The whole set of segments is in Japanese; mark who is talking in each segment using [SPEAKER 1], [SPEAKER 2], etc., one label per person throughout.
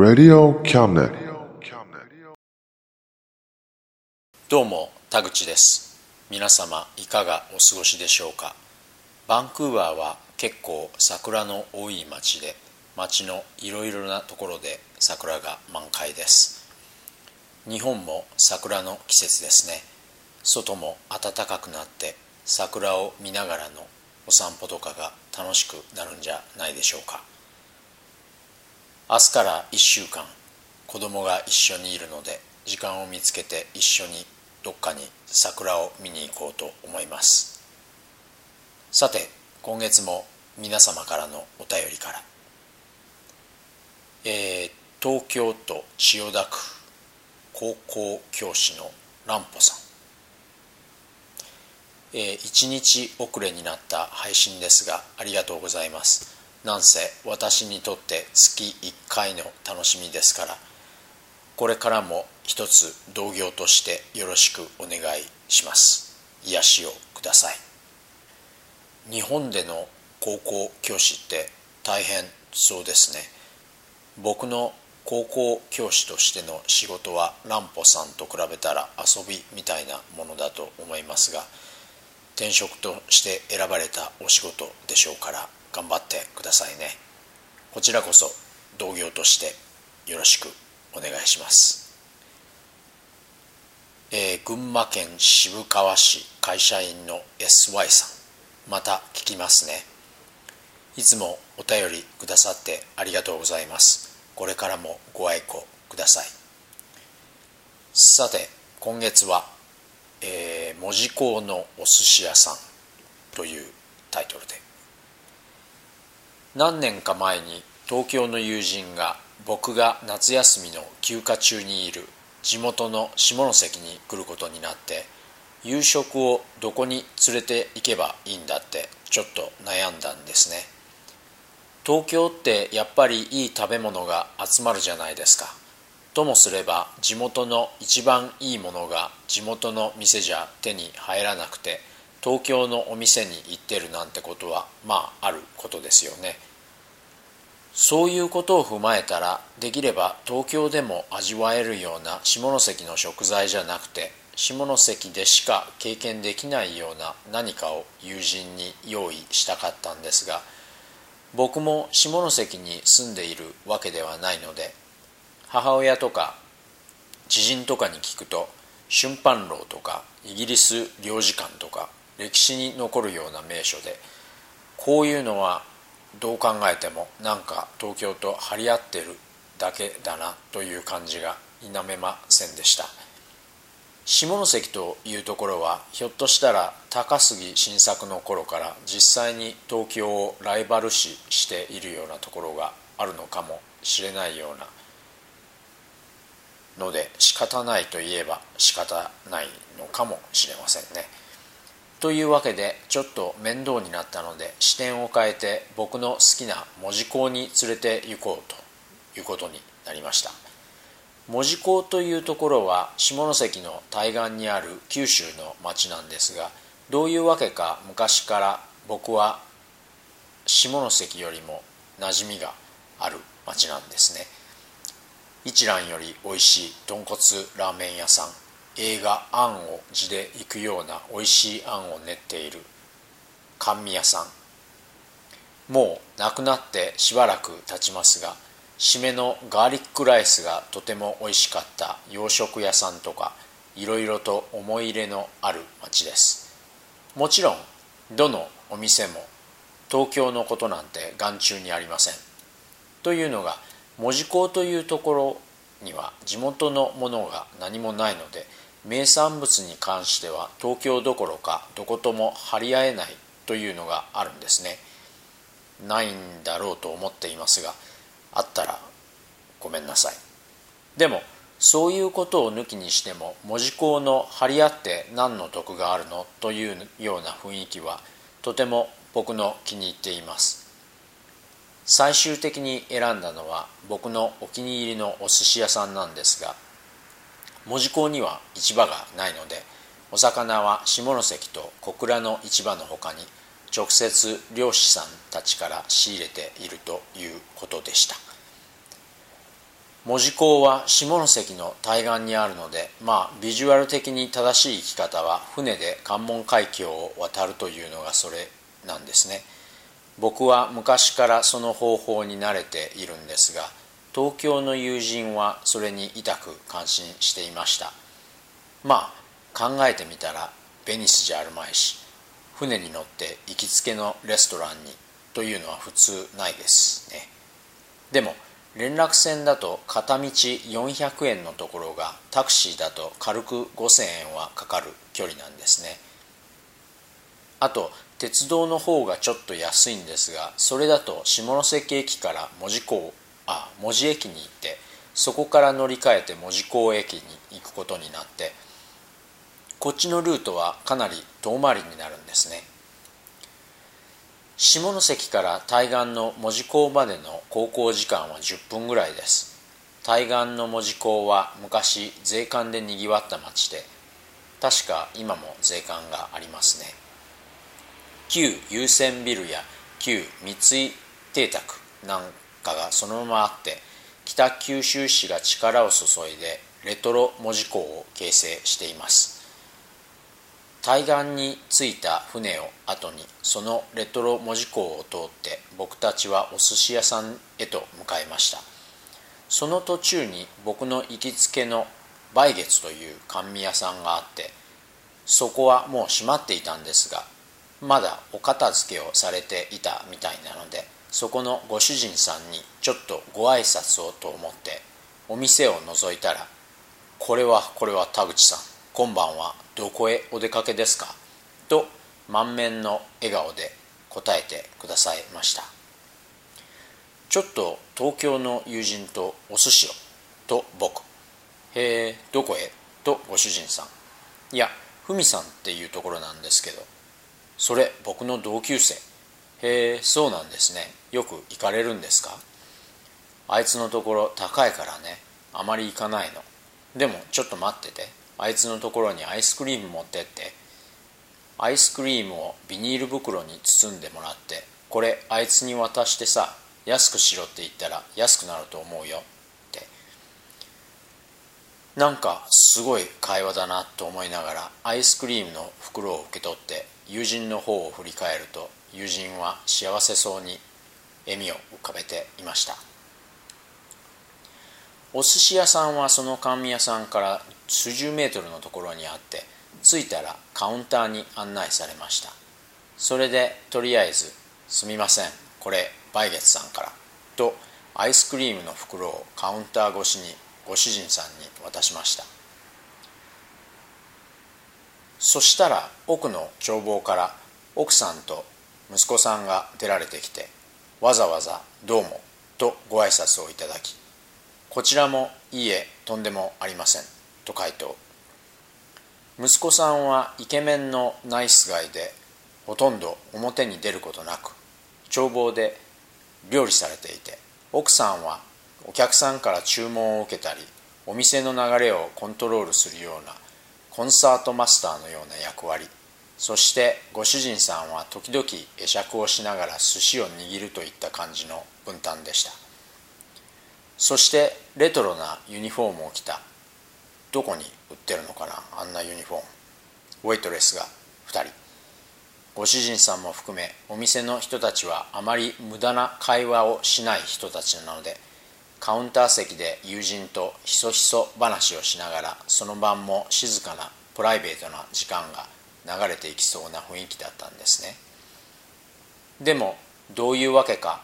[SPEAKER 1] Radio Cabinet.
[SPEAKER 2] どうも田口です。皆様いかがお過ごしでしょうか？バンクーバーは結構桜の多い町で街のいろいろなところで桜が満開です。日本も桜の季節ですね。外も暖かくなって桜を見ながらのお散歩とかが楽しくなるんじゃないでしょうか。明日から1週間子供が一緒にいるので時間を見つけて一緒にどっかに桜を見に行こうと思います。さて今月も皆様からのお便りから。えー東京都千代田区高校教師の蘭歩さん。えー1日遅れになった配信ですがありがとうございます。なんせ私にとって月1回の楽しみですからこれからも一つ同業としてよろしくお願いします。癒しをください。日本での高校教師って大変そうですね。僕の高校教師としての仕事は蘭歩さんと比べたら遊びみたいなものだと思いますが転職として選ばれたお仕事でしょうから頑張ってくださいね。こちらこそ同業としてよろしくお願いします。えー群馬県渋川市会社員の SY さんまた聞きますね。いつもお便りくださってありがとうございます。これからもご愛顧ください。さて今月は、えー門司港のお寿司屋さん」というタイトルで何年か前に東京の友人が僕が夏休みの休暇中にいる地元の下関に来ることになって夕食をどこに連れて行けばいいんだってちょっと悩んだんですね。東京ってやっぱりいい食べ物が集まるじゃないですか。ともすれば地元の一番いいものが地元の店じゃ手に入らなくて東京のお店に行ってるなんてことはまああることですよね。そういうことを踏まえたらできれば東京でも味わえるような下関の食材じゃなくて下関でしか経験できないような何かを友人に用意したかったんですが僕も下関に住んでいるわけではないので母親とか知人とかに聞くと春帆楼とかイギリス領事館とか歴史に残るような名所でこういうのはどう考えてもなんか東京と張り合ってるだけだなという感じが否めませんでした。下関というところはひょっとしたら高杉晋作の頃から実際に東京をライバル視しているようなところがあるのかもしれないようなので仕方ないといえば仕方ないのかもしれませんね。というわけでちょっと面倒になったので視点を変えて僕の好きな門司港に連れて行こうということになりました。門司港というところは下関の対岸にある九州の町なんですがどういうわけか昔から僕は下関よりも馴染みがある町なんですね。一蘭より美味しい豚骨ラーメン屋さん。映画「あん」を字で行くような美味しいあんを練っている。甘味屋さん。もう亡くなってしばらく経ちますが締めのガーリックライスがとても美味しかった洋食屋さんとかいろいろと思い入れのある町です。もちろんどのお店も東京のことなんて眼中にありません。というのが門司港というところには地元のものが何もないので名産物に関しては東京どころかどことも張り合えないというのがあるんですね。ないんだろうと思っていますがあったらごめんなさい。でもそういうことを抜きにしても門司港の張り合って何の得があるの？というような雰囲気はとても僕の気に入っています。最終的に選んだのは僕のお気に入りのお寿司屋さんなんですが門司港には市場がないのでお魚は下関と小倉の市場のほかに直接漁師さんたちから仕入れているということでした。門司港は下関の対岸にあるのでまあビジュアル的に正しい生き方は船で関門海峡を渡るというのがそれなんですね僕は昔からその方法に慣れているんですが東京の友人はそれに痛く感心していました。まあ考えてみたらベニスじゃあるまいし船に乗って行きつけのレストランにというのは普通ないですね。でも連絡船だと片道400円のところがタクシーだと軽く5000円はかかる距離なんですね。あと鉄道の方がちょっと安いんですがそれだと下関駅から門司港あ門司駅に行ってそこから乗り換えて門司港駅に行くことになってこっちのルートはかなり遠回りになるんですね。下関から対岸の門司港までの航行時間は10分ぐらいです。対岸の門司港は昔税関でにぎわった町で確か今も税関がありますね。旧優先ビルや旧三井邸宅なんがそのままあって北九州市が力を注いでレトロ門司港を形成しています。対岸に着いた船を後にそのレトロ門司港を通って僕たちはお寿司屋さんへと向かいました。その途中に僕の行きつけの梅月という甘味屋さんがあってそこはもう閉まっていたんですがまだお片付けをされていたみたいなのでそこのご主人さんにちょっとご挨拶をと思ってお店を覗いたら「これはこれは田口さん今晩はどこへお出かけですか?」と満面の笑顔で答えてくださいました。ちょっと東京の友人とお寿司をと僕。へえどこへ？とご主人さん。いやふみさんっていうところなんですけどそれ僕の同級生。へえそうなんですね。よく行かれるんですか？あいつのところ高いからね。あまり行かないの。でもちょっと待ってて。あいつのところにアイスクリーム持ってって。アイスクリームをビニール袋に包んでもらって。これあいつに渡してさ安くしろって言ったら安くなると思うよ。って。なんかすごい会話だなと思いながらアイスクリームの袋を受け取って友人の方を振り返ると友人は幸せそうに笑みを浮かべていました。お寿司屋さんはその甘味屋さんから数十メートルのところにあって着いたらカウンターに案内されました。それでとりあえず「すみませんこれ梅月さんから」とアイスクリームの袋をカウンター越しにご主人さんに渡しました。そしたら奥の帳房から奥さんと息子さんが出られてきてわざわざ「どうも」とご挨拶をいただきこちらも「いいえとんでもありません」と回答。息子さんはイケメンのナイスガイでほとんど表に出ることなく帳簿で料理されていて奥さんはお客さんから注文を受けたりお店の流れをコントロールするようなコンサートマスターのような役割そしてご主人さんは時々会釈をしながら寿司を握るといった感じの分担でした。そしてレトロなユニフォームを着た。どこに売ってるのかな？あんなユニフォーム。ウェイトレスが2人。ご主人さんも含めお店の人たちはあまり無駄な会話をしない人たちなのでカウンター席で友人とひそひそ話をしながらその晩も静かなプライベートな時間が流れていきそうな雰囲気だったんですね。でもどういうわけか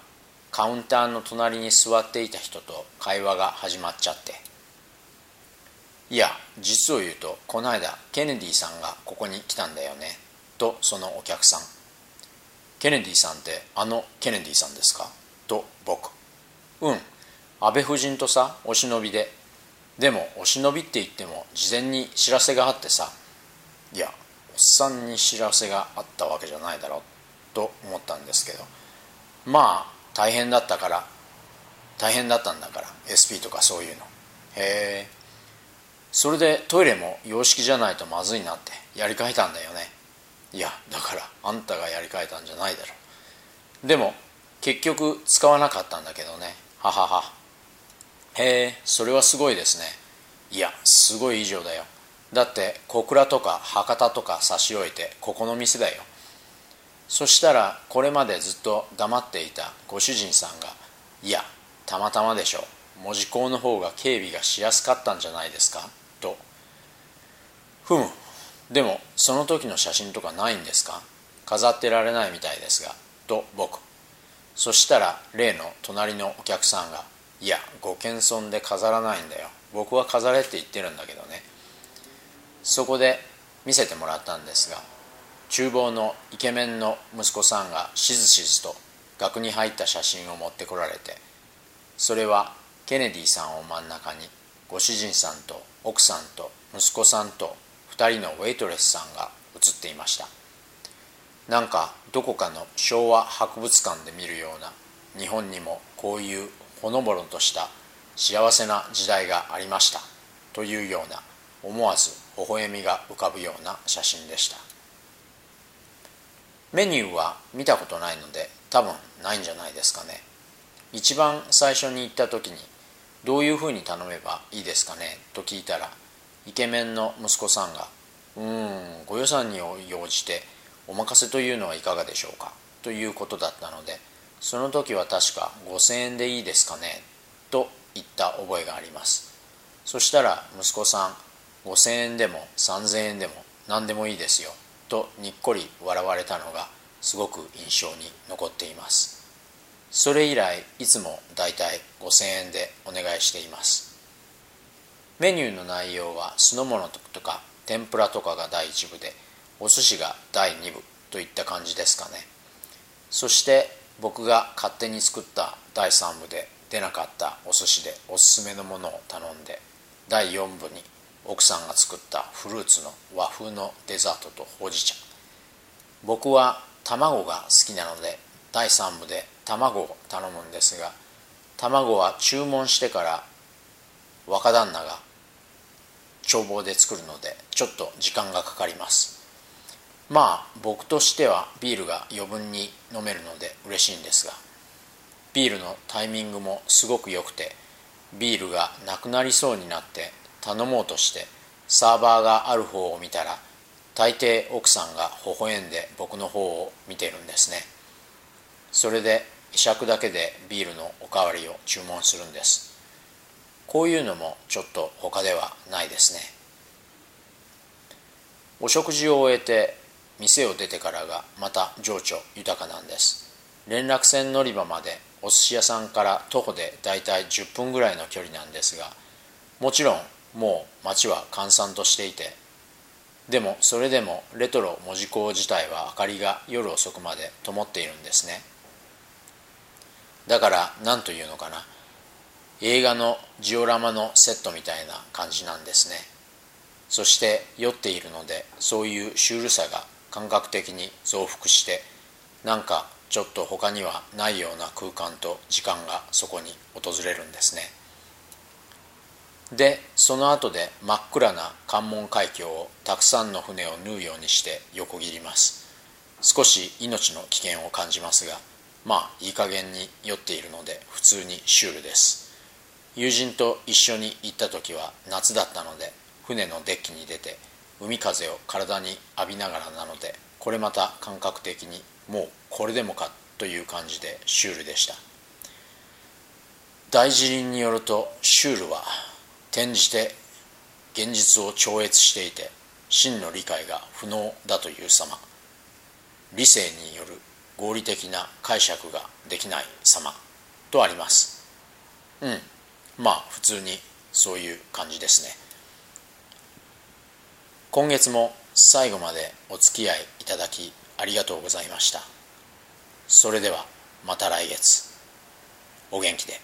[SPEAKER 2] カウンターの隣に座っていた人と会話が始まっちゃって。いや実を言うとこの間ケネディさんがここに来たんだよねとそのお客さん。ケネディさんってあのケネディさんですか？と僕。うん安倍夫人とさお忍びで。でもお忍びって言っても事前に知らせがあってさ。いやっさんに知らせがあったわけじゃないだろうと思ったんですけど。まあ大変だったから大変だったんだから SP とかそういうの。へえそれでトイレも洋式じゃないとまずいなってやり替えたんだよね。いやだからあんたがやり替えたんじゃないだろう。でも結局使わなかったんだけどね。ははは。へえそれはすごいですね。いやすごい以上だよ。だって小倉とか博多とか差し置いてここの店だよ。そしたらこれまでずっと黙っていたご主人さんが「いやたまたまでしょ。門司港の方が警備がしやすかったんじゃないですか」と「ふむ。でもその時の写真とかないんですか？飾ってられないみたいですが」と僕。そしたら例の隣のお客さんが「いやご謙遜で飾らないんだよ。僕は飾れって言ってるんだけどね」そこで見せてもらったんですが厨房のイケメンの息子さんがしずしずと額に入った写真を持ってこられてそれはケネディさんを真ん中にご主人さんと奥さんと息子さんと2人のウェイトレスさんが写っていました。なんかどこかの昭和博物館で見るような日本にもこういうほのぼのとした幸せな時代がありましたというような思わず微笑みが浮かぶような写真でした。メニューは見たことないので多分ないんじゃないですかね。一番最初に行った時にどういうふうに頼めばいいですかね？と聞いたらイケメンの息子さんが「うんご予算に応じてお任せというのはいかがでしょうか」ということだったのでその時は確か5000円でいいですかね？と言った覚えがあります。そしたら息子さん5000円でも3000円でも何でもいいですよとにっこり笑われたのがすごく印象に残っています。それ以来いつもだいたい5000円でお願いしています。メニューの内容は酢の物とか天ぷらとかが第1部でお寿司が第2部といった感じですかね。そして僕が勝手に作った第3部で出なかったお寿司でおすすめのものを頼んで第4部に奥さんが作ったフルーツの和風のデザートとほうじ茶。僕は卵が好きなので第3部で卵を頼むんですが卵は注文してから若旦那が帳簿で作るのでちょっと時間がかかります。まあ僕としてはビールが余分に飲めるので嬉しいんですがビールのタイミングもすごく良くてビールがなくなりそうになって頼もうとしてサーバーがある方を見たら大抵奥さんが微笑んで僕の方を見てるんですね。それで会釈だけでビールのおかわりを注文するんです。こういうのもちょっと他ではないですね。お食事を終えて店を出てからがまた情緒豊かなんです。連絡船乗り場までお寿司屋さんから徒歩でだいたい10分ぐらいの距離なんですがもちろんもう街は閑散としていてでもそれでもレトロ門司港自体は明かりが夜遅くまで灯っているんですね。だから何というのかな。映画のジオラマのセットみたいな感じなんですね。そして酔っているのでそういうシュールさが感覚的に増幅してなんかちょっと他にはないような空間と時間がそこに訪れるんですね。でその後で真っ暗な関門海峡をたくさんの船を縫うようにして横切ります。少し命の危険を感じますがまあいい加減に酔っているので普通にシュールです。友人と一緒に行った時は夏だったので船のデッキに出て海風を体に浴びながらなのでこれまた感覚的にもうこれでもかという感じでシュールでした。大辞林によるとシュールは転じて現実を超越していて真の理解が不能だという様。理性による合理的な解釈ができない様とあります。うん。まあ普通にそういう感じですね。今月も最後までお付き合いいただきありがとうございました。それではまた来月。お元気で。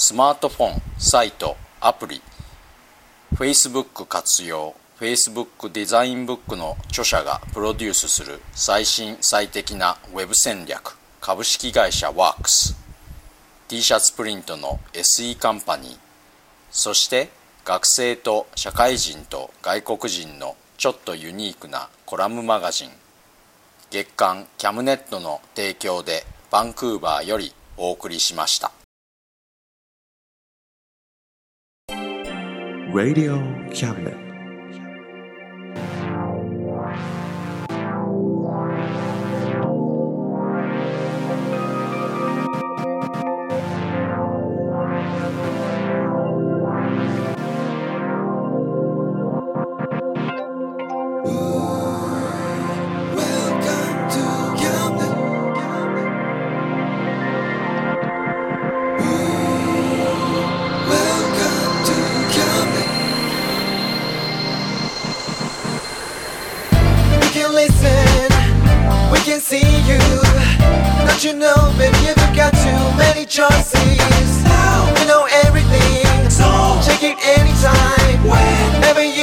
[SPEAKER 2] スマートフォンサイトアプリ Facebook 活用 Facebook デザインブックの著者がプロデュースする最新最適なウェブ戦略株式会社ワークス t シャツプリントの SE カンパニーそして学生と社会人と外国人のちょっとユニークなコラムマガジン月刊キャムネットの提供でバンクーバーよりお送りしました。
[SPEAKER 1] Radio Cabinet.
[SPEAKER 3] Choices. Now we know everything, so check it anytime. Whenever you